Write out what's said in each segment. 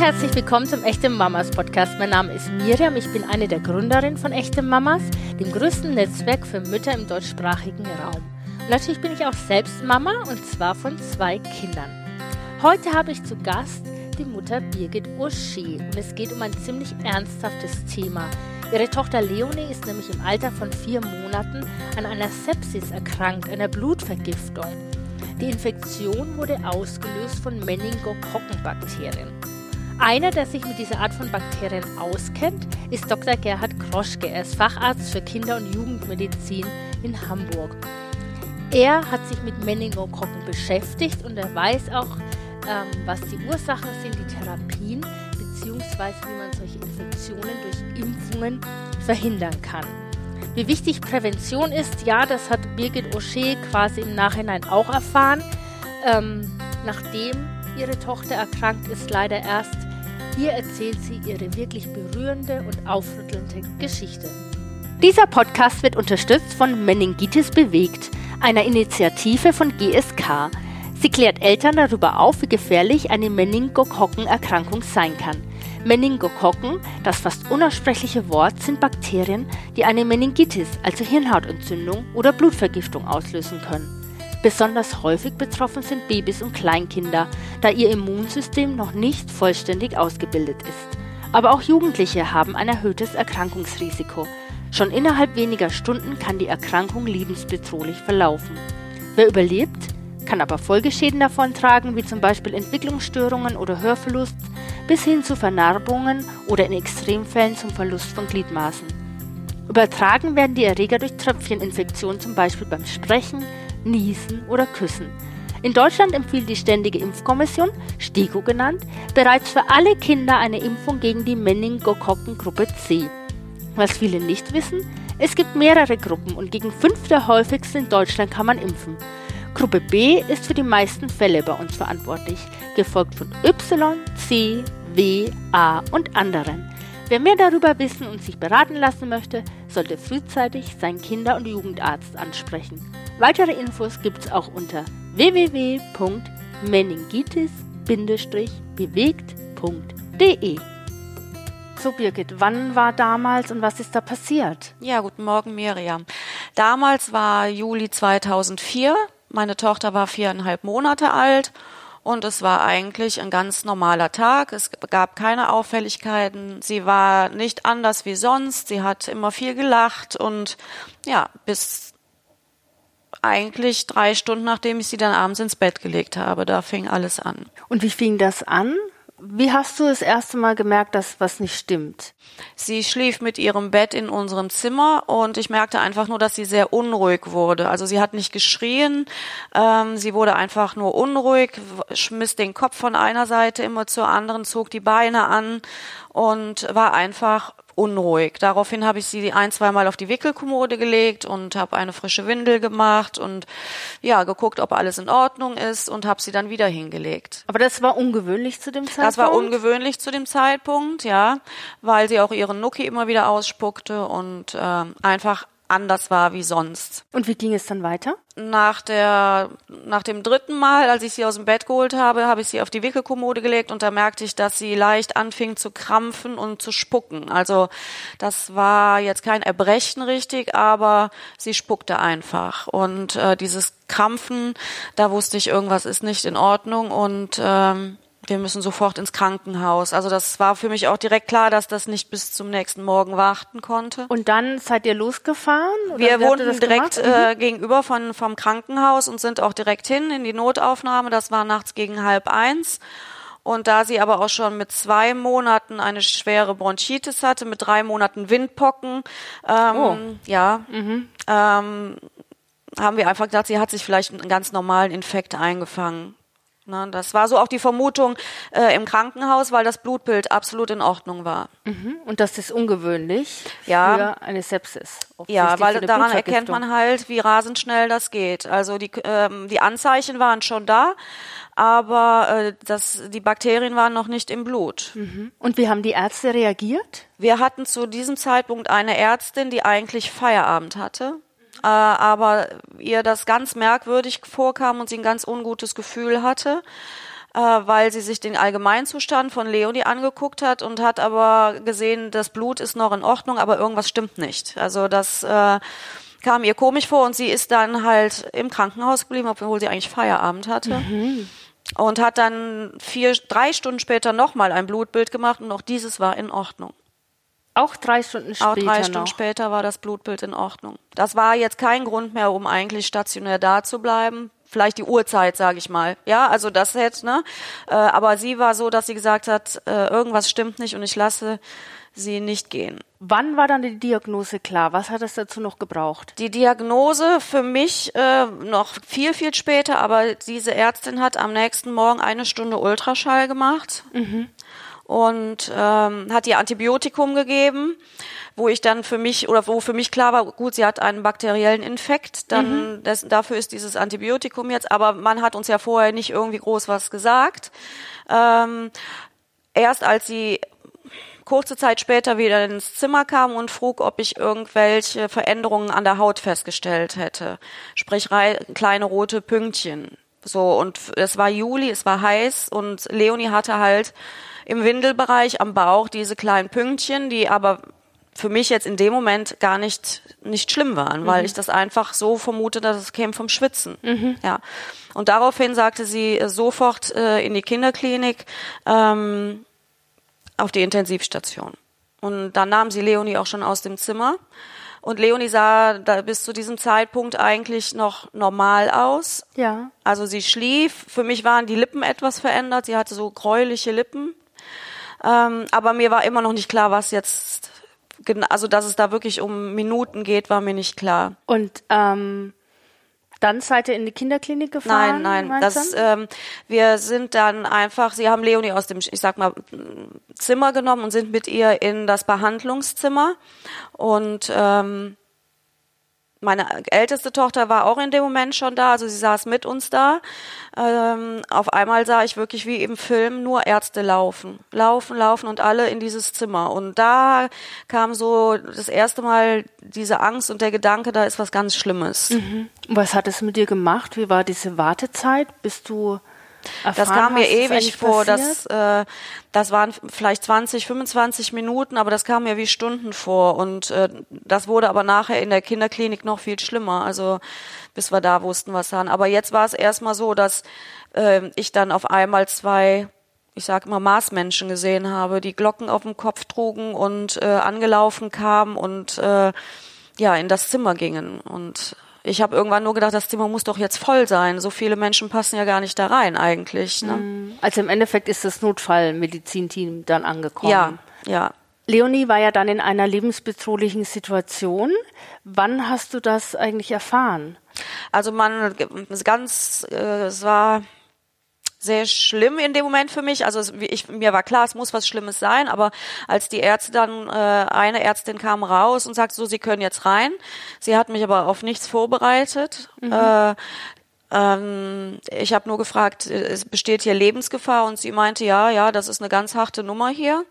herzlich willkommen zum Echte Mamas Podcast. Mein Name ist Miriam, ich bin eine der Gründerinnen von Echte Mamas, dem größten Netzwerk für Mütter im deutschsprachigen Raum. Und natürlich bin ich auch selbst Mama und zwar von zwei Kindern. Heute habe ich zu Gast die Mutter Birgit Urschi und es geht um ein ziemlich ernsthaftes Thema. Ihre Tochter Leonie ist nämlich im Alter von vier Monaten an einer Sepsis erkrankt, einer Blutvergiftung. Die Infektion wurde ausgelöst von Meningokokkenbakterien. Einer, der sich mit dieser Art von Bakterien auskennt, ist Dr. Gerhard Kroschke. Er ist Facharzt für Kinder- und Jugendmedizin in Hamburg. Er hat sich mit Meningokokken beschäftigt und er weiß auch, ähm, was die Ursachen sind, die Therapien, beziehungsweise wie man solche Infektionen durch Impfungen verhindern kann. Wie wichtig Prävention ist, ja, das hat Birgit O'Shea quasi im Nachhinein auch erfahren, ähm, nachdem ihre Tochter erkrankt ist, leider erst hier erzählt sie ihre wirklich berührende und aufrüttelnde Geschichte. Dieser Podcast wird unterstützt von Meningitis Bewegt, einer Initiative von GSK. Sie klärt Eltern darüber auf, wie gefährlich eine Meningokokkenerkrankung sein kann. Meningokokken, das fast unaussprechliche Wort, sind Bakterien, die eine Meningitis, also Hirnhautentzündung oder Blutvergiftung auslösen können. Besonders häufig betroffen sind Babys und Kleinkinder, da ihr Immunsystem noch nicht vollständig ausgebildet ist. Aber auch Jugendliche haben ein erhöhtes Erkrankungsrisiko. Schon innerhalb weniger Stunden kann die Erkrankung lebensbedrohlich verlaufen. Wer überlebt, kann aber Folgeschäden davontragen, wie zum Beispiel Entwicklungsstörungen oder Hörverlust, bis hin zu Vernarbungen oder in Extremfällen zum Verlust von Gliedmaßen. Übertragen werden die Erreger durch Tröpfcheninfektionen, zum Beispiel beim Sprechen, Niesen oder Küssen. In Deutschland empfiehlt die Ständige Impfkommission, STIKO genannt, bereits für alle Kinder eine Impfung gegen die Meningokokken-Gruppe C. Was viele nicht wissen, es gibt mehrere Gruppen und gegen fünf der häufigsten in Deutschland kann man impfen. Gruppe B ist für die meisten Fälle bei uns verantwortlich, gefolgt von Y, C, W, A und anderen. Wer mehr darüber wissen und sich beraten lassen möchte, sollte frühzeitig seinen Kinder- und Jugendarzt ansprechen. Weitere Infos gibt es auch unter www.meningitis-bewegt.de. So Birgit, wann war damals und was ist da passiert? Ja, guten Morgen Miriam. Damals war Juli 2004. Meine Tochter war viereinhalb Monate alt und es war eigentlich ein ganz normaler Tag. Es gab keine Auffälligkeiten. Sie war nicht anders wie sonst. Sie hat immer viel gelacht und ja, bis eigentlich drei Stunden, nachdem ich sie dann abends ins Bett gelegt habe. Da fing alles an. Und wie fing das an? Wie hast du das erste Mal gemerkt, dass was nicht stimmt? Sie schlief mit ihrem Bett in unserem Zimmer und ich merkte einfach nur, dass sie sehr unruhig wurde. Also sie hat nicht geschrien, ähm, sie wurde einfach nur unruhig, schmiss den Kopf von einer Seite immer zur anderen, zog die Beine an und war einfach unruhig. Daraufhin habe ich sie ein, zweimal auf die Wickelkommode gelegt und habe eine frische Windel gemacht und ja, geguckt, ob alles in Ordnung ist und habe sie dann wieder hingelegt. Aber das war ungewöhnlich zu dem Zeitpunkt? Das war ungewöhnlich zu dem Zeitpunkt, ja, weil sie auch ihren Nuki immer wieder ausspuckte und äh, einfach anders war wie sonst. Und wie ging es dann weiter? Nach der, nach dem dritten Mal, als ich sie aus dem Bett geholt habe, habe ich sie auf die Wickelkommode gelegt und da merkte ich, dass sie leicht anfing zu krampfen und zu spucken. Also das war jetzt kein Erbrechen richtig, aber sie spuckte einfach. Und äh, dieses Krampfen, da wusste ich, irgendwas ist nicht in Ordnung und ähm, wir müssen sofort ins Krankenhaus. Also das war für mich auch direkt klar, dass das nicht bis zum nächsten Morgen warten konnte. Und dann seid ihr losgefahren? wir wohnten direkt äh, mhm. gegenüber von, vom Krankenhaus und sind auch direkt hin in die Notaufnahme. Das war nachts gegen halb eins. Und da sie aber auch schon mit zwei Monaten eine schwere Bronchitis hatte, mit drei Monaten Windpocken, ähm, oh. ja, mhm. ähm, haben wir einfach gedacht, sie hat sich vielleicht einen ganz normalen Infekt eingefangen. Ne, das war so auch die Vermutung äh, im Krankenhaus, weil das Blutbild absolut in Ordnung war. Mhm. Und das ist ungewöhnlich ja. für eine Sepsis. Ja, weil daran erkennt man halt, wie rasend schnell das geht. Also die, ähm, die Anzeichen waren schon da, aber äh, das, die Bakterien waren noch nicht im Blut. Mhm. Und wie haben die Ärzte reagiert? Wir hatten zu diesem Zeitpunkt eine Ärztin, die eigentlich Feierabend hatte äh, aber ihr das ganz merkwürdig vorkam und sie ein ganz ungutes Gefühl hatte. äh, weil sie sich den Allgemeinzustand von Leonie angeguckt hat und hat aber gesehen, das Blut ist noch in Ordnung, aber irgendwas stimmt nicht. Also das äh, kam ihr komisch vor und sie ist dann halt im Krankenhaus geblieben, obwohl sie eigentlich Feierabend hatte. Mhm. Und hat dann vier, drei Stunden später nochmal ein Blutbild gemacht und auch dieses war in Ordnung. Auch drei Stunden später. Auch drei Stunden noch. später war das Blutbild in Ordnung. Das war jetzt kein Grund mehr, um eigentlich stationär da zu bleiben. Vielleicht die Uhrzeit, sage ich mal. Ja, also das hätte, ne? Äh, aber sie war so, dass sie gesagt hat, äh, irgendwas stimmt nicht und ich lasse sie nicht gehen. Wann war dann die Diagnose klar? Was hat es dazu noch gebraucht? Die Diagnose für mich äh, noch viel, viel später, aber diese Ärztin hat am nächsten Morgen eine Stunde Ultraschall gemacht. Mhm und ähm, hat ihr Antibiotikum gegeben, wo ich dann für mich oder wo für mich klar war, gut, sie hat einen bakteriellen Infekt, dann mhm. das, dafür ist dieses Antibiotikum jetzt, aber man hat uns ja vorher nicht irgendwie groß was gesagt. Ähm, erst als sie kurze Zeit später wieder ins Zimmer kam und frug, ob ich irgendwelche Veränderungen an der Haut festgestellt hätte. Sprich kleine rote Pünktchen. So, und es war Juli, es war heiß und Leonie hatte halt im Windelbereich am Bauch diese kleinen Pünktchen, die aber für mich jetzt in dem Moment gar nicht nicht schlimm waren, weil mhm. ich das einfach so vermute, dass es käme vom Schwitzen. Mhm. Ja. Und daraufhin sagte sie äh, sofort äh, in die Kinderklinik ähm, auf die Intensivstation. Und dann nahm sie Leonie auch schon aus dem Zimmer. Und Leonie sah da bis zu diesem Zeitpunkt eigentlich noch normal aus. Ja. Also sie schlief. Für mich waren die Lippen etwas verändert. Sie hatte so gräuliche Lippen. Ähm, aber mir war immer noch nicht klar, was jetzt, also dass es da wirklich um Minuten geht, war mir nicht klar. Und ähm, dann seid ihr in die Kinderklinik gefahren? Nein, nein. Das, ähm, wir sind dann einfach, sie haben Leonie aus dem, ich sag mal, Zimmer genommen und sind mit ihr in das Behandlungszimmer. Und ähm, meine älteste Tochter war auch in dem Moment schon da, also sie saß mit uns da. Ähm, auf einmal sah ich wirklich wie im Film nur Ärzte laufen, laufen, laufen und alle in dieses Zimmer. Und da kam so das erste Mal diese Angst und der Gedanke, da ist was ganz Schlimmes. Mhm. Was hat es mit dir gemacht? Wie war diese Wartezeit? Bist du das kam mir ewig vor. Das, äh, das waren vielleicht 20, 25 Minuten, aber das kam mir wie Stunden vor. Und äh, das wurde aber nachher in der Kinderklinik noch viel schlimmer. Also bis wir da wussten, was haben. Aber jetzt war es erstmal so, dass äh, ich dann auf einmal zwei ich sage immer Marsmenschen gesehen habe, die Glocken auf dem Kopf trugen und äh, angelaufen kamen und äh, ja in das Zimmer gingen und ich habe irgendwann nur gedacht, das Zimmer muss doch jetzt voll sein. So viele Menschen passen ja gar nicht da rein eigentlich. Ne? Mhm. Also im Endeffekt ist das Notfallmedizinteam dann angekommen. Ja, ja. Leonie war ja dann in einer lebensbedrohlichen Situation. Wann hast du das eigentlich erfahren? Also man ganz, äh, es war sehr schlimm in dem Moment für mich. Also ich, mir war klar, es muss was Schlimmes sein, aber als die Ärzte dann, äh, eine Ärztin kam raus und sagte so, sie können jetzt rein. Sie hat mich aber auf nichts vorbereitet. Mhm. Äh, ähm, ich habe nur gefragt, es besteht hier Lebensgefahr und sie meinte, ja, ja, das ist eine ganz harte Nummer hier.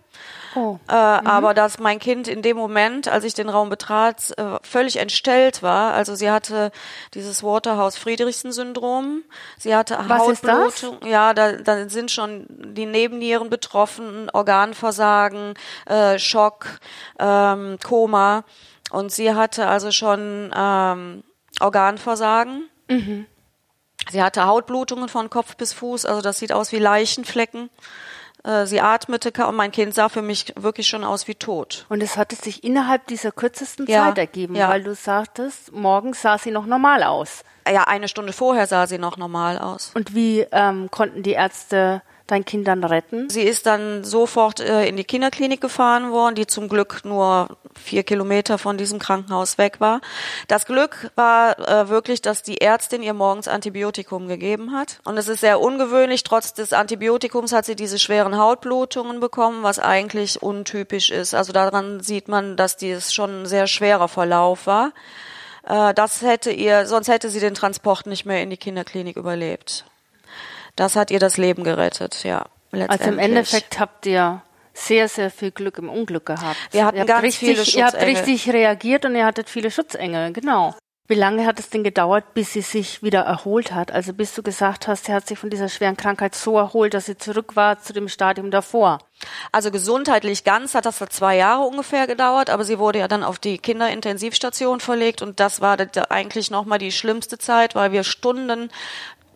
Oh. Äh, mhm. Aber dass mein Kind in dem Moment, als ich den Raum betrat, äh, völlig entstellt war. Also sie hatte dieses Waterhouse-Friedrichsen-Syndrom. Sie hatte Was Hautblutung. Ja, da, da sind schon die Nebennieren betroffen, Organversagen, äh, Schock, ähm, Koma. Und sie hatte also schon ähm, Organversagen. Mhm. Sie hatte Hautblutungen von Kopf bis Fuß, also das sieht aus wie Leichenflecken. Äh, sie atmete und mein Kind sah für mich wirklich schon aus wie tot. Und es hatte sich innerhalb dieser kürzesten ja, Zeit ergeben, ja. weil du sagtest, morgens sah sie noch normal aus. Ja, eine Stunde vorher sah sie noch normal aus. Und wie ähm, konnten die Ärzte dein Kind dann retten? Sie ist dann sofort äh, in die Kinderklinik gefahren worden, die zum Glück nur vier Kilometer von diesem Krankenhaus weg war. Das Glück war äh, wirklich, dass die Ärztin ihr morgens Antibiotikum gegeben hat. Und es ist sehr ungewöhnlich. Trotz des Antibiotikums hat sie diese schweren Hautblutungen bekommen, was eigentlich untypisch ist. Also daran sieht man, dass dies schon ein sehr schwerer Verlauf war. Äh, das hätte ihr, sonst hätte sie den Transport nicht mehr in die Kinderklinik überlebt. Das hat ihr das Leben gerettet, ja. Also im Endeffekt habt ihr sehr, sehr viel Glück im Unglück gehabt. Wir hatten ganz richtig, viele Schutzengel. Ihr habt richtig reagiert und ihr hattet viele Schutzengel, genau. Wie lange hat es denn gedauert, bis sie sich wieder erholt hat? Also bis du gesagt hast, sie hat sich von dieser schweren Krankheit so erholt, dass sie zurück war zu dem Stadium davor. Also gesundheitlich ganz hat das für zwei Jahre ungefähr gedauert, aber sie wurde ja dann auf die Kinderintensivstation verlegt und das war eigentlich nochmal die schlimmste Zeit, weil wir Stunden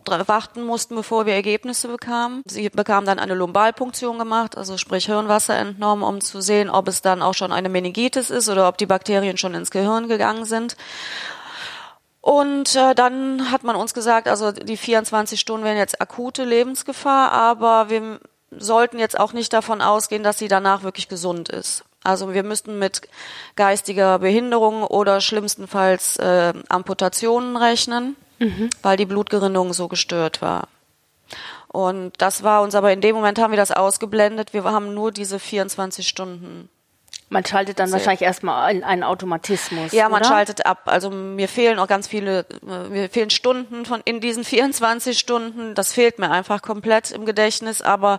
warten mussten, bevor wir Ergebnisse bekamen. Sie bekam dann eine Lumbalpunktion gemacht, also sprich Hirnwasser entnommen, um zu sehen, ob es dann auch schon eine Meningitis ist oder ob die Bakterien schon ins Gehirn gegangen sind. Und äh, dann hat man uns gesagt, also die 24 Stunden wären jetzt akute Lebensgefahr, aber wir sollten jetzt auch nicht davon ausgehen, dass sie danach wirklich gesund ist. Also wir müssten mit geistiger Behinderung oder schlimmstenfalls äh, Amputationen rechnen mhm. weil die Blutgerinnung so gestört war. Und das war uns aber in dem Moment haben wir das ausgeblendet. Wir haben nur diese 24 Stunden. Man schaltet dann wahrscheinlich erstmal in einen Automatismus. Ja, man oder? schaltet ab. Also mir fehlen auch ganz viele, mir fehlen Stunden von in diesen 24 Stunden. Das fehlt mir einfach komplett im Gedächtnis. Aber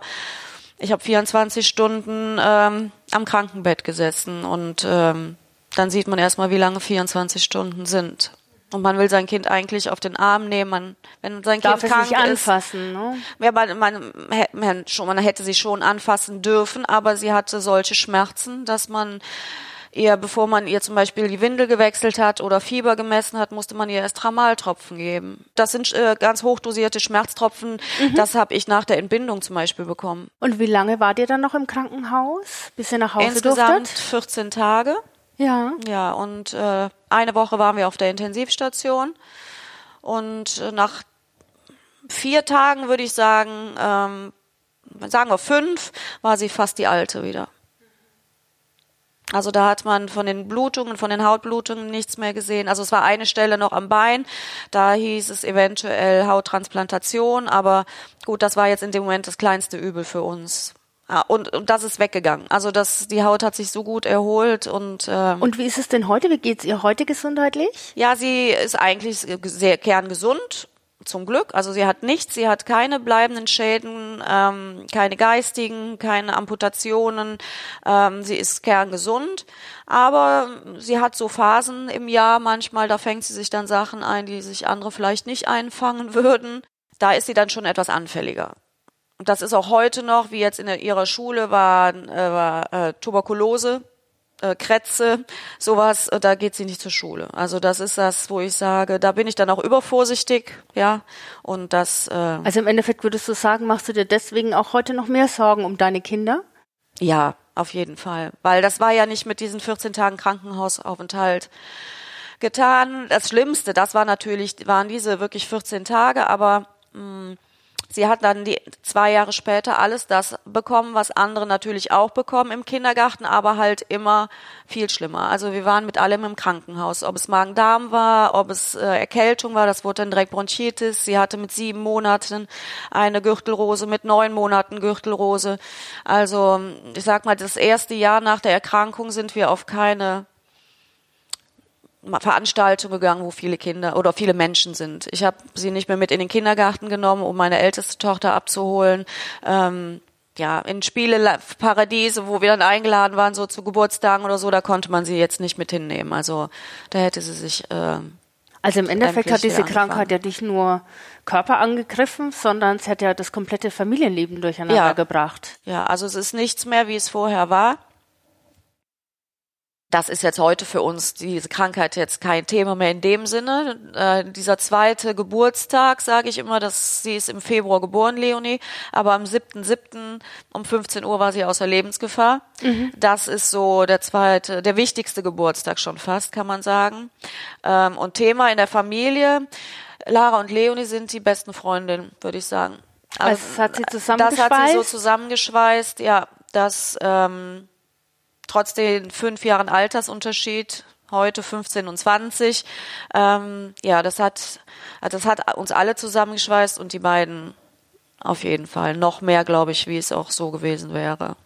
ich habe 24 Stunden ähm, am Krankenbett gesessen und ähm, dann sieht man erstmal, wie lange 24 Stunden sind. Und man will sein Kind eigentlich auf den Arm nehmen, man, wenn sein Darf Kind krank sich ist. anfassen, ne? Ja, man, man, man, man hätte sie schon anfassen dürfen, aber sie hatte solche Schmerzen, dass man ihr, bevor man ihr zum Beispiel die Windel gewechselt hat oder Fieber gemessen hat, musste man ihr erst Tramaltropfen geben. Das sind äh, ganz hochdosierte Schmerztropfen. Mhm. Das habe ich nach der Entbindung zum Beispiel bekommen. Und wie lange wart ihr dann noch im Krankenhaus, bis ihr nach Hause Insgesamt durftet? 14 Tage. Ja. Ja, und äh, eine Woche waren wir auf der Intensivstation und äh, nach vier Tagen würde ich sagen, ähm, sagen wir fünf, war sie fast die alte wieder. Also da hat man von den Blutungen, von den Hautblutungen nichts mehr gesehen. Also es war eine Stelle noch am Bein, da hieß es eventuell Hauttransplantation, aber gut, das war jetzt in dem Moment das kleinste Übel für uns. Ja, und, und das ist weggegangen. Also das, die Haut hat sich so gut erholt und ähm, Und wie ist es denn heute? Wie geht's ihr heute gesundheitlich? Ja, sie ist eigentlich sehr kerngesund, zum Glück. Also sie hat nichts, sie hat keine bleibenden Schäden, ähm, keine geistigen, keine Amputationen. Ähm, sie ist kerngesund, aber sie hat so Phasen im Jahr manchmal, da fängt sie sich dann Sachen ein, die sich andere vielleicht nicht einfangen würden. Da ist sie dann schon etwas anfälliger. Und das ist auch heute noch, wie jetzt in ihrer Schule war, äh, war äh, Tuberkulose, äh, Krätze, sowas, äh, da geht sie nicht zur Schule. Also das ist das, wo ich sage, da bin ich dann auch übervorsichtig, ja. Und das. Äh, also im Endeffekt würdest du sagen, machst du dir deswegen auch heute noch mehr Sorgen um deine Kinder? Ja, auf jeden Fall, weil das war ja nicht mit diesen 14 Tagen Krankenhausaufenthalt getan. Das Schlimmste, das war natürlich, waren diese wirklich 14 Tage, aber mh, Sie hat dann die zwei Jahre später alles das bekommen, was andere natürlich auch bekommen im Kindergarten, aber halt immer viel schlimmer. Also wir waren mit allem im Krankenhaus, ob es Magen-Darm war, ob es äh, Erkältung war, das wurde dann direkt Bronchitis. Sie hatte mit sieben Monaten eine Gürtelrose, mit neun Monaten Gürtelrose. Also ich sag mal, das erste Jahr nach der Erkrankung sind wir auf keine Veranstaltung gegangen, wo viele Kinder oder viele Menschen sind. Ich habe sie nicht mehr mit in den Kindergarten genommen, um meine älteste Tochter abzuholen. Ähm, ja, in Spieleparadiese, wo wir dann eingeladen waren, so zu Geburtstagen oder so, da konnte man sie jetzt nicht mit hinnehmen. Also da hätte sie sich. Äh, also im Endeffekt hat diese Krankheit ja nicht nur Körper angegriffen, sondern es hat ja das komplette Familienleben durcheinander ja. gebracht. Ja, also es ist nichts mehr, wie es vorher war das ist jetzt heute für uns diese Krankheit jetzt kein Thema mehr in dem Sinne. Äh, dieser zweite Geburtstag, sage ich immer, dass sie ist im Februar geboren, Leonie, aber am 7.7. um 15 Uhr war sie außer Lebensgefahr. Mhm. Das ist so der zweite, der wichtigste Geburtstag schon fast, kann man sagen. Ähm, und Thema in der Familie, Lara und Leonie sind die besten Freundinnen, würde ich sagen. Also, das hat sie zusammengeschweißt? Das hat sie so zusammengeschweißt, ja, dass... Ähm, trotz den fünf Jahren Altersunterschied, heute 15 und 20, ähm, ja, das hat, das hat uns alle zusammengeschweißt und die beiden auf jeden Fall. Noch mehr, glaube ich, wie es auch so gewesen wäre.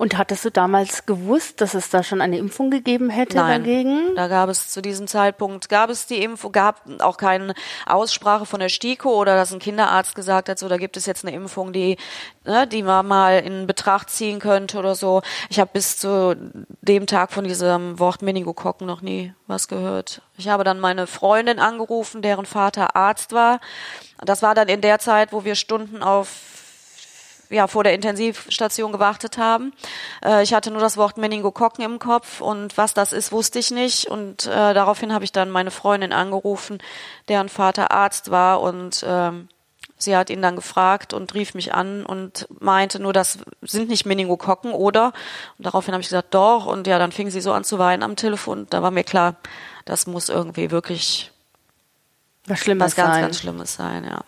Und hattest du damals gewusst, dass es da schon eine Impfung gegeben hätte Nein, dagegen? Da gab es zu diesem Zeitpunkt gab es die Impfung, gab auch keine Aussprache von der STIKO oder dass ein Kinderarzt gesagt hat, so da gibt es jetzt eine Impfung, die ne, die man mal in Betracht ziehen könnte oder so. Ich habe bis zu dem Tag von diesem Wort Meningokokken noch nie was gehört. Ich habe dann meine Freundin angerufen, deren Vater Arzt war. Das war dann in der Zeit, wo wir Stunden auf ja, vor der Intensivstation gewartet haben. Äh, ich hatte nur das Wort Meningokokken im Kopf und was das ist, wusste ich nicht. Und äh, daraufhin habe ich dann meine Freundin angerufen, deren Vater Arzt war und ähm, sie hat ihn dann gefragt und rief mich an und meinte nur, das sind nicht Meningokokken, oder? Und daraufhin habe ich gesagt, doch. Und ja, dann fing sie so an zu weinen am Telefon. Da war mir klar, das muss irgendwie wirklich was, Schlimmes was ganz, sein. ganz Schlimmes sein, ja.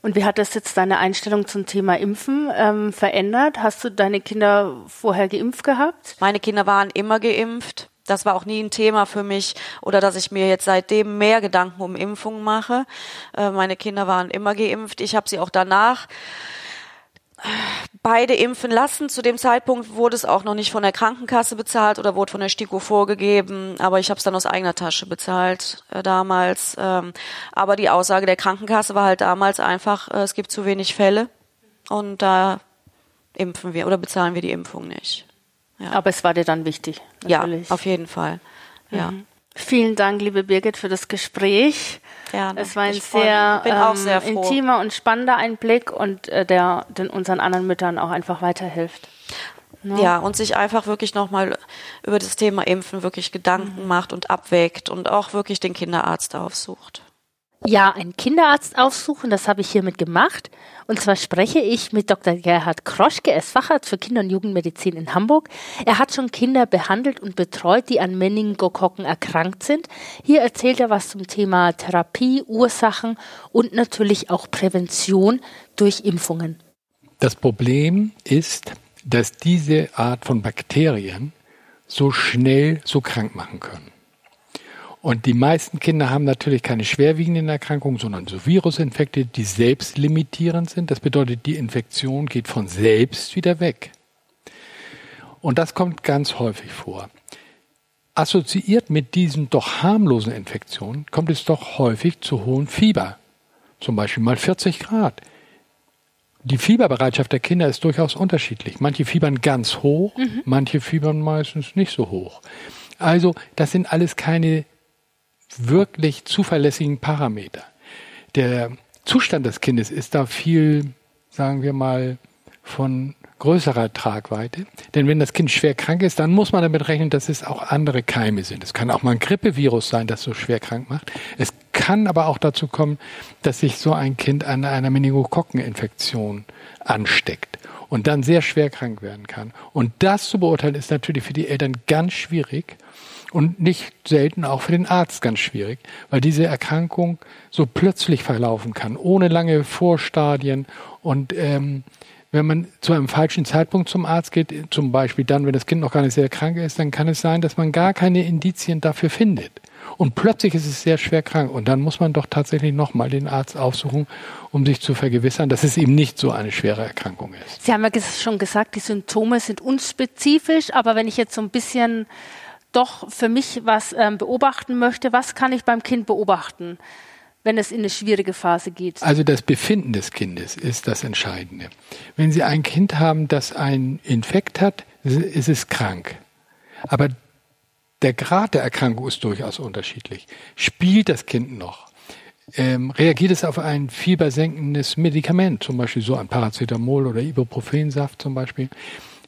Und wie hat das jetzt deine Einstellung zum Thema Impfen ähm, verändert? Hast du deine Kinder vorher geimpft gehabt? Meine Kinder waren immer geimpft. Das war auch nie ein Thema für mich oder dass ich mir jetzt seitdem mehr Gedanken um Impfungen mache. Äh, meine Kinder waren immer geimpft. Ich habe sie auch danach beide impfen lassen. Zu dem Zeitpunkt wurde es auch noch nicht von der Krankenkasse bezahlt oder wurde von der STIKO vorgegeben, aber ich habe es dann aus eigener Tasche bezahlt äh, damals. Ähm, aber die Aussage der Krankenkasse war halt damals einfach, äh, es gibt zu wenig Fälle und da impfen wir oder bezahlen wir die Impfung nicht. Ja. Aber es war dir dann wichtig. Natürlich. Ja, auf jeden Fall. Ja. Mhm. Vielen Dank, liebe Birgit, für das Gespräch. Gerne. Es war ein sehr, ähm, sehr intimer und spannender Einblick und äh, der den unseren anderen Müttern auch einfach weiterhilft. Ne? Ja, und sich einfach wirklich nochmal über das Thema Impfen wirklich Gedanken mhm. macht und abwägt und auch wirklich den Kinderarzt aufsucht. Ja, einen Kinderarzt aufsuchen, das habe ich hiermit gemacht. Und zwar spreche ich mit Dr. Gerhard Kroschke, er ist Facharzt für Kinder- und Jugendmedizin in Hamburg. Er hat schon Kinder behandelt und betreut, die an Meningokokken erkrankt sind. Hier erzählt er was zum Thema Therapie, Ursachen und natürlich auch Prävention durch Impfungen. Das Problem ist, dass diese Art von Bakterien so schnell so krank machen können. Und die meisten Kinder haben natürlich keine schwerwiegenden Erkrankungen, sondern so Virusinfekte, die selbst limitierend sind. Das bedeutet, die Infektion geht von selbst wieder weg. Und das kommt ganz häufig vor. Assoziiert mit diesen doch harmlosen Infektionen kommt es doch häufig zu hohen Fieber. Zum Beispiel mal 40 Grad. Die Fieberbereitschaft der Kinder ist durchaus unterschiedlich. Manche fiebern ganz hoch, mhm. manche fiebern meistens nicht so hoch. Also, das sind alles keine wirklich zuverlässigen Parameter. Der Zustand des Kindes ist da viel, sagen wir mal, von größerer Tragweite. Denn wenn das Kind schwer krank ist, dann muss man damit rechnen, dass es auch andere Keime sind. Es kann auch mal ein Grippevirus sein, das so schwer krank macht. Es kann aber auch dazu kommen, dass sich so ein Kind an einer Meningokokkeninfektion ansteckt und dann sehr schwer krank werden kann. Und das zu beurteilen ist natürlich für die Eltern ganz schwierig und nicht selten auch für den Arzt ganz schwierig, weil diese Erkrankung so plötzlich verlaufen kann, ohne lange Vorstadien und ähm, wenn man zu einem falschen Zeitpunkt zum Arzt geht, zum Beispiel dann, wenn das Kind noch gar nicht sehr krank ist, dann kann es sein, dass man gar keine Indizien dafür findet. Und plötzlich ist es sehr schwer krank. Und dann muss man doch tatsächlich nochmal den Arzt aufsuchen, um sich zu vergewissern, dass es eben nicht so eine schwere Erkrankung ist. Sie haben ja schon gesagt, die Symptome sind unspezifisch. Aber wenn ich jetzt so ein bisschen doch für mich was ähm, beobachten möchte, was kann ich beim Kind beobachten? wenn es in eine schwierige Phase geht? Also das Befinden des Kindes ist das Entscheidende. Wenn Sie ein Kind haben, das einen Infekt hat, ist es krank. Aber der Grad der Erkrankung ist durchaus unterschiedlich. Spielt das Kind noch? Ähm, reagiert es auf ein fiebersenkendes Medikament, zum Beispiel so ein Paracetamol oder Ibuprofensaft zum Beispiel?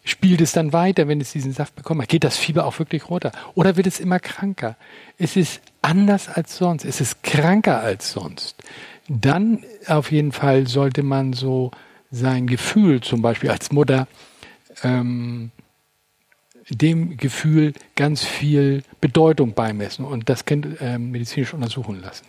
Spielt es dann weiter, wenn es diesen Saft bekommen hat? Geht das Fieber auch wirklich runter? Oder wird es immer kranker? Ist es anders als sonst? Ist es kranker als sonst? Dann auf jeden Fall sollte man so sein Gefühl, zum Beispiel als Mutter, ähm, dem Gefühl ganz viel Bedeutung beimessen und das Kind äh, medizinisch untersuchen lassen.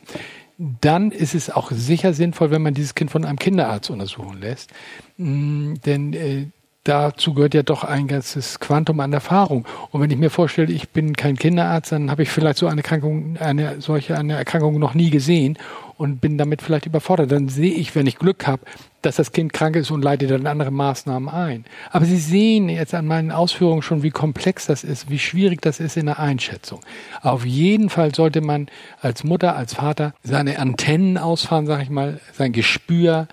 Dann ist es auch sicher sinnvoll, wenn man dieses Kind von einem Kinderarzt untersuchen lässt, mh, denn äh, dazu gehört ja doch ein ganzes Quantum an Erfahrung. Und wenn ich mir vorstelle, ich bin kein Kinderarzt, dann habe ich vielleicht so eine Erkrankung, eine solche eine Erkrankung noch nie gesehen. und bin damit vielleicht überfordert. Dann sehe ich, wenn ich Glück habe, dass das Kind krank ist und leite dann andere Maßnahmen ein. Aber Sie sehen jetzt an meinen Ausführungen schon, wie komplex das ist, wie schwierig das ist in der Einschätzung. Auf jeden Fall sollte man als Mutter, als Vater seine Antennen ausfahren, sage ich mal, sein Gespür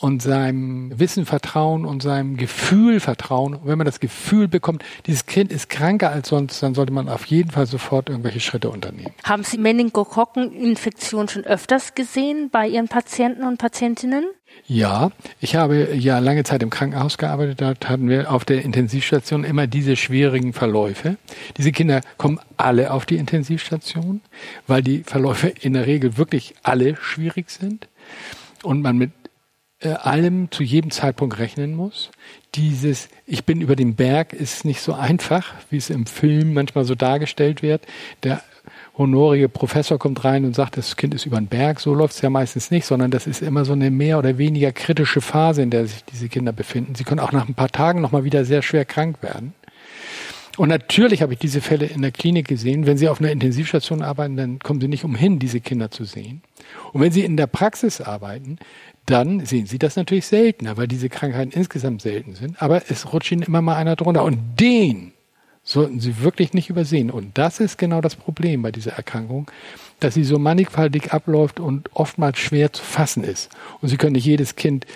und seinem Wissen vertrauen und seinem Gefühl vertrauen. Und wenn man das Gefühl bekommt, dieses Kind ist kranker als sonst, dann sollte man auf jeden Fall sofort irgendwelche Schritte unternehmen. Haben Sie Meningokokkeninfektion schon öfters gesehen bei Ihren Patienten und Patientinnen? Ja, ich habe ja lange Zeit im Krankenhaus gearbeitet. Dort hatten wir auf der Intensivstation immer diese schwierigen Verläufe. Diese Kinder kommen alle auf die Intensivstation, weil die Verläufe in der Regel wirklich alle schwierig sind und man mit äh, allem zu jedem Zeitpunkt rechnen muss. Dieses Ich bin über den Berg ist nicht so einfach, wie es im Film manchmal so dargestellt wird. Der honorige Professor kommt rein und sagt, das Kind ist über den Berg. So läuft es ja meistens nicht, sondern das ist immer so eine mehr oder weniger kritische Phase, in der sich diese Kinder befinden. Sie können auch nach ein paar Tagen nochmal wieder sehr schwer krank werden. Und natürlich habe ich diese Fälle in der Klinik gesehen. Wenn Sie auf einer Intensivstation arbeiten, dann kommen Sie nicht umhin, diese Kinder zu sehen. Und wenn Sie in der Praxis arbeiten, dann sehen Sie das natürlich seltener, weil diese Krankheiten insgesamt selten sind. Aber es rutscht Ihnen immer mal einer drunter. Und den sollten Sie wirklich nicht übersehen. Und das ist genau das Problem bei dieser Erkrankung, dass sie so mannigfaltig abläuft und oftmals schwer zu fassen ist. Und Sie können nicht jedes Kind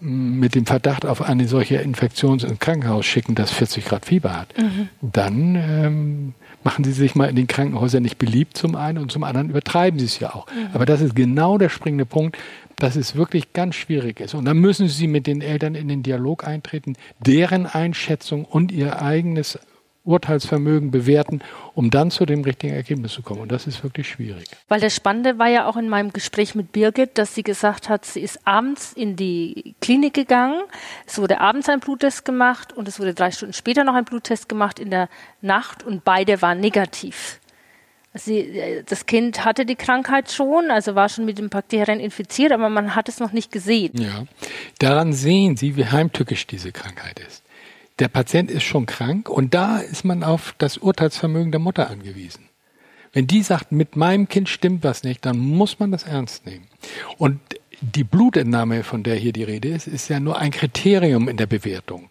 mit dem Verdacht auf eine solche Infektion ins Krankenhaus schicken, das 40 Grad Fieber hat. Mhm. Dann ähm, machen Sie sich mal in den Krankenhäusern nicht beliebt zum einen und zum anderen übertreiben Sie es ja auch. Mhm. Aber das ist genau der springende Punkt dass es wirklich ganz schwierig ist. Und dann müssen Sie mit den Eltern in den Dialog eintreten, deren Einschätzung und ihr eigenes Urteilsvermögen bewerten, um dann zu dem richtigen Ergebnis zu kommen. Und das ist wirklich schwierig. Weil das Spannende war ja auch in meinem Gespräch mit Birgit, dass sie gesagt hat, sie ist abends in die Klinik gegangen. Es wurde abends ein Bluttest gemacht und es wurde drei Stunden später noch ein Bluttest gemacht in der Nacht und beide waren negativ. Sie, äh, das Kind hatte die Krankheit schon, also war schon mit den Bakterien infiziert, aber man hat es noch nicht gesehen. Ja, daran sehen Sie, wie heimtückisch diese Krankheit ist. Der Patient ist schon krank und da ist man auf das Urteilsvermögen der Mutter angewiesen. Wenn die sagt, mit meinem Kind stimmt was nicht, dann muss man das ernst nehmen. Und die Blutentnahme, von der hier die Rede ist, ist ja nur ein Kriterium in der Bewertung.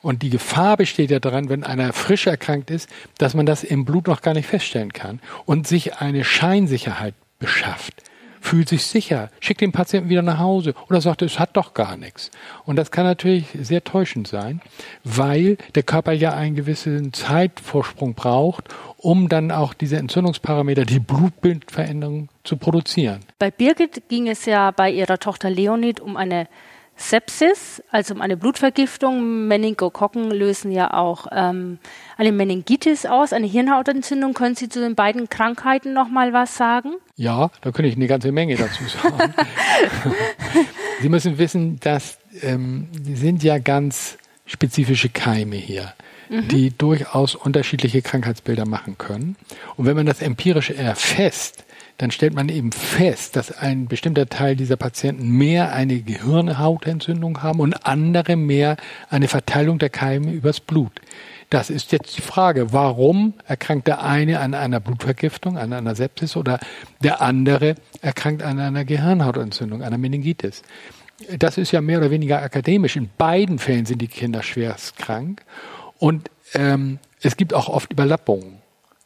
Und die Gefahr besteht ja daran, wenn einer frisch erkrankt ist, dass man das im Blut noch gar nicht feststellen kann und sich eine Scheinsicherheit beschafft. Fühlt sich sicher, schickt den Patienten wieder nach Hause oder sagt, es hat doch gar nichts. Und das kann natürlich sehr täuschend sein, weil der Körper ja einen gewissen Zeitvorsprung braucht, um dann auch diese Entzündungsparameter, die Blutbildveränderung zu produzieren. Bei Birgit ging es ja bei ihrer Tochter Leonid um eine Sepsis, also um eine Blutvergiftung. Meningokokken lösen ja auch ähm, eine Meningitis aus, eine Hirnhautentzündung. Können Sie zu den beiden Krankheiten noch mal was sagen? Ja, da könnte ich eine ganze Menge dazu sagen. Sie müssen wissen, dass ähm, sind ja ganz spezifische Keime hier, mhm. die durchaus unterschiedliche Krankheitsbilder machen können. Und wenn man das empirisch erfasst, dann stellt man eben fest, dass ein bestimmter Teil dieser Patienten mehr eine Gehirnhautentzündung haben und andere mehr eine Verteilung der Keime übers Blut. Das ist jetzt die Frage, warum erkrankt der eine an einer Blutvergiftung, an einer Sepsis oder der andere erkrankt an einer Gehirnhautentzündung, einer Meningitis. Das ist ja mehr oder weniger akademisch. In beiden Fällen sind die Kinder schwerst krank und ähm, es gibt auch oft Überlappungen.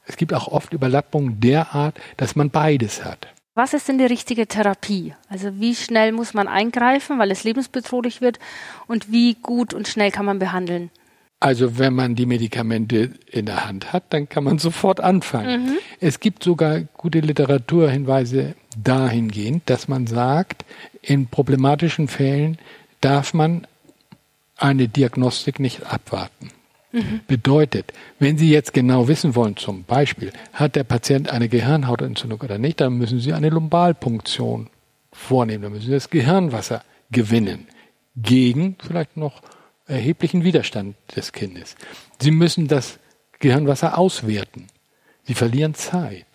Es gibt auch oft Überlappungen derart, dass man beides hat. Was ist denn die richtige Therapie? Also wie schnell muss man eingreifen, weil es lebensbedrohlich wird und wie gut und schnell kann man behandeln? Also wenn man die Medikamente in der Hand hat, dann kann man sofort anfangen. Mhm. Es gibt sogar gute Literaturhinweise dahingehend, dass man sagt, in problematischen Fällen darf man eine Diagnostik nicht abwarten. Mhm. Bedeutet, wenn Sie jetzt genau wissen wollen, zum Beispiel, hat der Patient eine Gehirnhautentzündung oder nicht, dann müssen Sie eine Lumbalpunktion vornehmen, dann müssen Sie das Gehirnwasser gewinnen gegen vielleicht noch erheblichen Widerstand des Kindes. Sie müssen das Gehirnwasser auswerten. Sie verlieren Zeit.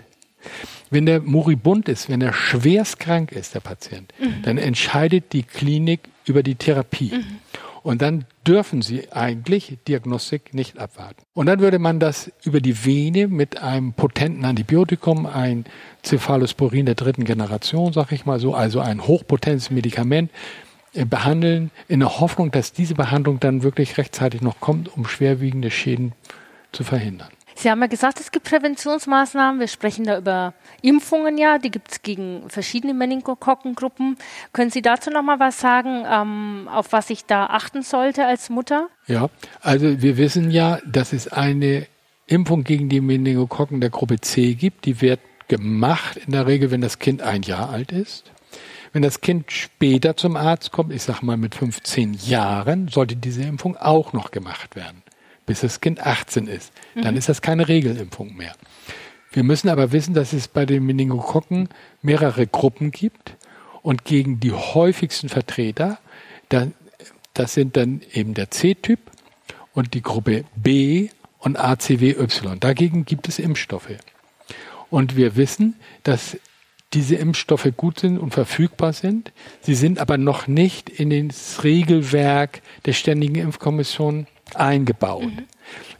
Wenn der moribund ist, wenn er schwerst krank ist, der Patient, mhm. dann entscheidet die Klinik über die Therapie. Mhm. Und dann dürfen Sie eigentlich Diagnostik nicht abwarten. Und dann würde man das über die Vene mit einem potenten Antibiotikum, ein Cephalosporin der dritten Generation, sag ich mal so, also ein hochpotentes Medikament, äh, behandeln, in der Hoffnung, dass diese Behandlung dann wirklich rechtzeitig noch kommt, um schwerwiegende Schäden zu verhindern. Sie haben ja gesagt, es gibt Präventionsmaßnahmen. Wir sprechen da über Impfungen ja, die gibt es gegen verschiedene Meningokokkengruppen. Können Sie dazu noch mal was sagen, ähm, auf was ich da achten sollte als Mutter? Ja, also wir wissen ja, dass es eine Impfung gegen die Meningokokken der Gruppe C gibt. Die wird gemacht in der Regel, wenn das Kind ein Jahr alt ist. Wenn das Kind später zum Arzt kommt, ich sage mal mit 15 Jahren, sollte diese Impfung auch noch gemacht werden bis das Kind 18 ist. Dann mhm. ist das keine Regelimpfung mehr. Wir müssen aber wissen, dass es bei den Meningokokken mehrere Gruppen gibt und gegen die häufigsten Vertreter, dann, das sind dann eben der C-Typ und die Gruppe B und ACWY. Dagegen gibt es Impfstoffe. Und wir wissen, dass diese Impfstoffe gut sind und verfügbar sind. Sie sind aber noch nicht in das Regelwerk der Ständigen Impfkommission eingebaut. Mhm.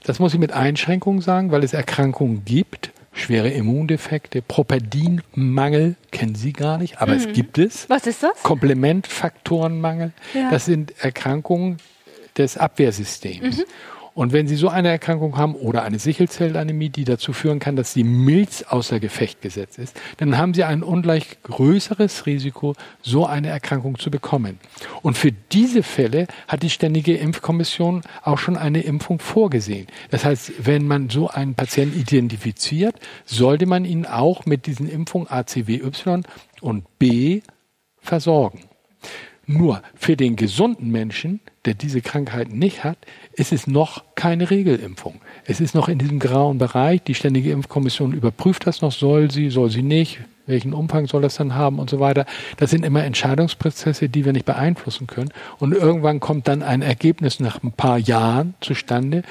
Das muss ich mit Einschränkungen sagen, weil es Erkrankungen gibt, schwere Immundefekte, Properdinmangel kennen Sie gar nicht, aber mhm. es gibt es. Was ist das? Komplementfaktorenmangel. Ja. Das sind Erkrankungen des Abwehrsystems. Mhm. Und wenn Sie so eine Erkrankung haben oder eine Sichelzellanämie, die dazu führen kann, dass die Milz außer Gefecht gesetzt ist, dann haben Sie ein ungleich größeres Risiko, so eine Erkrankung zu bekommen. Und für diese Fälle hat die Ständige Impfkommission auch schon eine Impfung vorgesehen. Das heißt, wenn man so einen Patienten identifiziert, sollte man ihn auch mit diesen Impfungen ACWY und B versorgen. Nur für den gesunden Menschen, der diese Krankheit nicht hat, ist es noch keine Regelimpfung. Es ist noch in diesem grauen Bereich. Die Ständige Impfkommission überprüft das noch. Soll sie, soll sie nicht? Welchen Umfang soll das dann haben und so weiter? Das sind immer Entscheidungsprozesse, die wir nicht beeinflussen können. Und irgendwann kommt dann ein Ergebnis nach ein paar Jahren zustande.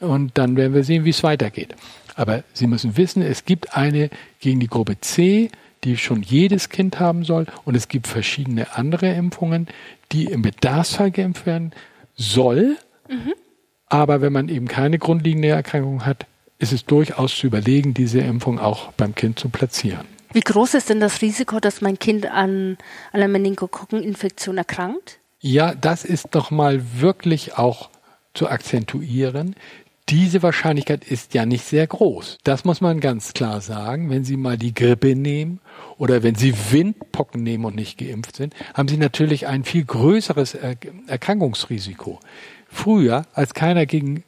Und dann werden wir sehen, wie es weitergeht. Aber Sie müssen wissen, es gibt eine gegen die Gruppe C, die schon jedes Kind haben soll. Und es gibt verschiedene andere Impfungen, die im Bedarfsfall geimpft werden soll. Mhm. Aber wenn man eben keine grundlegende Erkrankung hat, ist es durchaus zu überlegen, diese Impfung auch beim Kind zu platzieren. Wie groß ist denn das Risiko, dass mein Kind an einer Meningokokkeninfektion erkrankt? Ja, das ist doch mal wirklich auch zu akzentuieren. Diese Wahrscheinlichkeit ist ja nicht sehr groß. Das muss man ganz klar sagen. Wenn Sie mal die Grippe nehmen oder wenn Sie Windpocken nehmen und nicht geimpft sind, haben Sie natürlich ein viel größeres Erkrankungsrisiko. Früher, als keiner gegen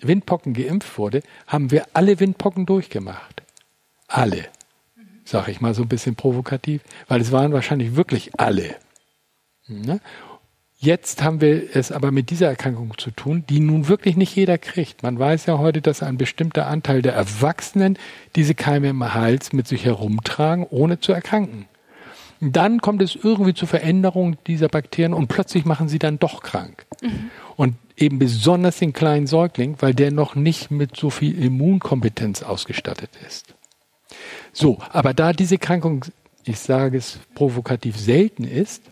Windpocken geimpft wurde, haben wir alle Windpocken durchgemacht. Alle. Sag ich mal so ein bisschen provokativ, weil es waren wahrscheinlich wirklich alle. Jetzt haben wir es aber mit dieser Erkrankung zu tun, die nun wirklich nicht jeder kriegt. Man weiß ja heute, dass ein bestimmter Anteil der Erwachsenen diese Keime im Hals mit sich herumtragen, ohne zu erkranken. Dann kommt es irgendwie zu Veränderungen dieser Bakterien und plötzlich machen sie dann doch krank. Mhm. Und eben besonders den kleinen Säugling, weil der noch nicht mit so viel Immunkompetenz ausgestattet ist. So, aber da diese Krankung, ich sage es provokativ, selten ist,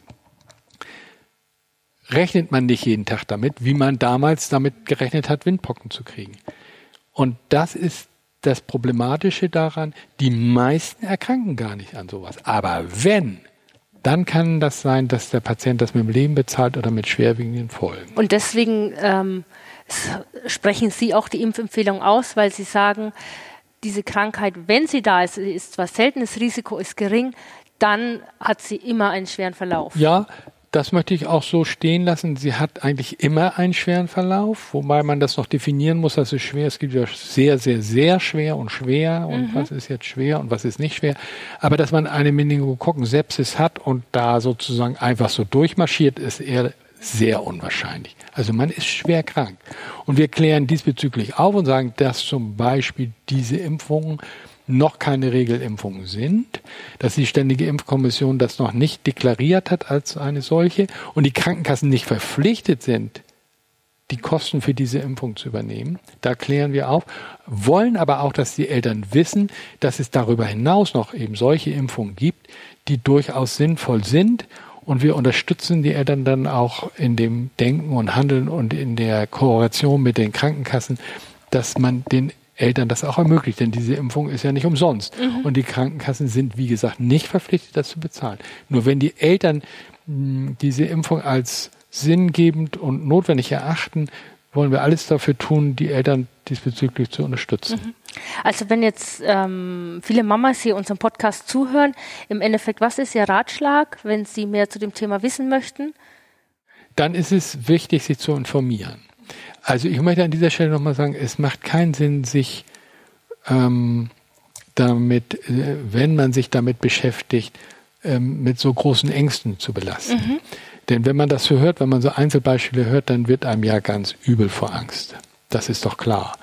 rechnet man nicht jeden Tag damit, wie man damals damit gerechnet hat, Windpocken zu kriegen. Und das ist das Problematische daran, die meisten erkranken gar nicht an sowas. Aber wenn, dann kann das sein, dass der Patient das mit dem Leben bezahlt oder mit schwerwiegenden Folgen. Und deswegen ähm, sprechen Sie auch die Impfempfehlung aus, weil Sie sagen, diese Krankheit, wenn sie da ist, ist zwar selten, das Risiko ist gering, dann hat sie immer einen schweren Verlauf. Ja, das möchte ich auch so stehen lassen. Sie hat eigentlich immer einen schweren Verlauf, wobei man das noch definieren muss, das ist schwer. Es gibt ja sehr, sehr, sehr schwer und schwer und mhm. was ist jetzt schwer und was ist nicht schwer. Aber dass man eine Meningokokken-Sepsis hat und da sozusagen einfach so durchmarschiert, ist eher sehr unwahrscheinlich. Also man ist schwer krank. Und wir klären diesbezüglich auf und sagen, dass zum Beispiel diese Impfungen noch keine Regelimpfungen sind, dass die Ständige Impfkommission das noch nicht deklariert hat als eine solche und die Krankenkassen nicht verpflichtet sind, die Kosten für diese Impfung zu übernehmen. Da klären wir auf, wollen aber auch, dass die Eltern wissen, dass es darüber hinaus noch eben solche Impfungen gibt, die durchaus sinnvoll sind Und wir unterstützen die Eltern dann auch in dem Denken und Handeln und in der Kooperation mit den Krankenkassen, dass man den Eltern das auch ermöglicht, denn diese Impfung ist ja nicht umsonst. Mhm. Und die Krankenkassen sind, wie gesagt, nicht verpflichtet, das zu bezahlen. Nur wenn die Eltern mh, diese Impfung als sinngebend und notwendig erachten, wollen wir alles dafür tun, die Eltern diesbezüglich zu unterstützen. Mhm. Also wenn jetzt ähm, viele Mamas hier unserem Podcast zuhören, im Endeffekt, was ist Ihr Ratschlag, wenn Sie mehr zu dem Thema wissen möchten? Dann ist es wichtig, sich zu informieren. Also ich möchte an dieser Stelle nochmal sagen, es macht keinen Sinn, sich ähm, damit, äh, wenn man sich damit beschäftigt, ähm, mit so großen Ängsten zu belasten. Mhm. Denn wenn man das so hört, wenn man so Einzelbeispiele hört, dann wird einem ja ganz übel vor Angst. Das ist doch klar.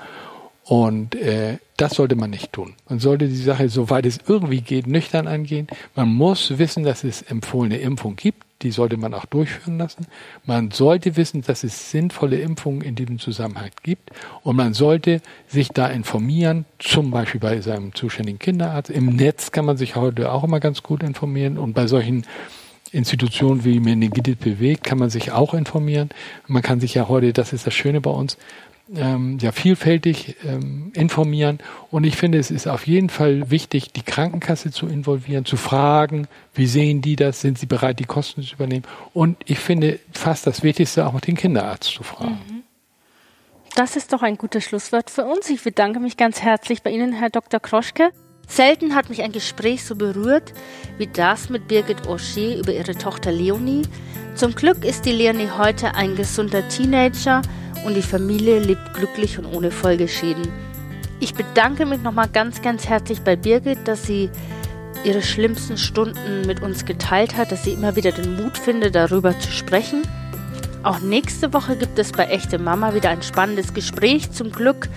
Und äh, das sollte man nicht tun. Man sollte die Sache, soweit es irgendwie geht, nüchtern angehen. Man muss wissen, dass es empfohlene Impfung gibt. Die sollte man auch durchführen lassen. Man sollte wissen, dass es sinnvolle Impfungen in diesem Zusammenhang gibt. Und man sollte sich da informieren, zum Beispiel bei seinem zuständigen Kinderarzt. Im Netz kann man sich heute auch immer ganz gut informieren. Und bei solchen Institutionen wie Meningitis BW kann man sich auch informieren. Man kann sich ja heute, das ist das Schöne bei uns, ähm, ja vielfältig ähm, informieren. Und ich finde, es ist auf jeden Fall wichtig, die Krankenkasse zu involvieren, zu fragen, wie sehen die das, sind sie bereit, die Kosten zu übernehmen. Und ich finde fast das Wichtigste, auch den Kinderarzt zu fragen. Mhm. Das ist doch ein gutes Schlusswort für uns. Ich bedanke mich ganz herzlich bei Ihnen, Herr Dr. Kroschke. Selten hat mich ein Gespräch so berührt wie das mit Birgit O'Shea über ihre Tochter Leonie. Zum Glück ist die Leonie heute ein gesunder Teenager und die Familie lebt glücklich und ohne Folgeschäden. Ich bedanke mich nochmal ganz, ganz herzlich bei Birgit, dass sie ihre schlimmsten Stunden mit uns geteilt hat, dass sie immer wieder den Mut findet, darüber zu sprechen. Auch nächste Woche gibt es bei Echte Mama wieder ein spannendes Gespräch. Zum Glück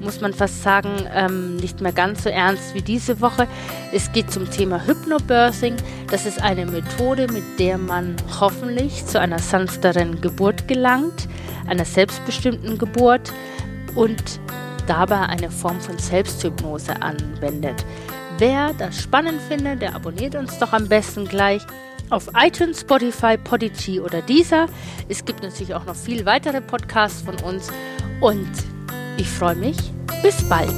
muss man fast sagen, ähm, nicht mehr ganz so ernst wie diese Woche. Es geht zum Thema Hypnobirthing. Das ist eine Methode, mit der man hoffentlich zu einer sanfteren Geburt gelangt einer selbstbestimmten Geburt und dabei eine Form von Selbsthypnose anwendet. Wer das spannend findet, der abonniert uns doch am besten gleich auf iTunes, Spotify, Podigy oder Deezer. Es gibt natürlich auch noch viel weitere Podcasts von uns und ich freue mich. Bis bald.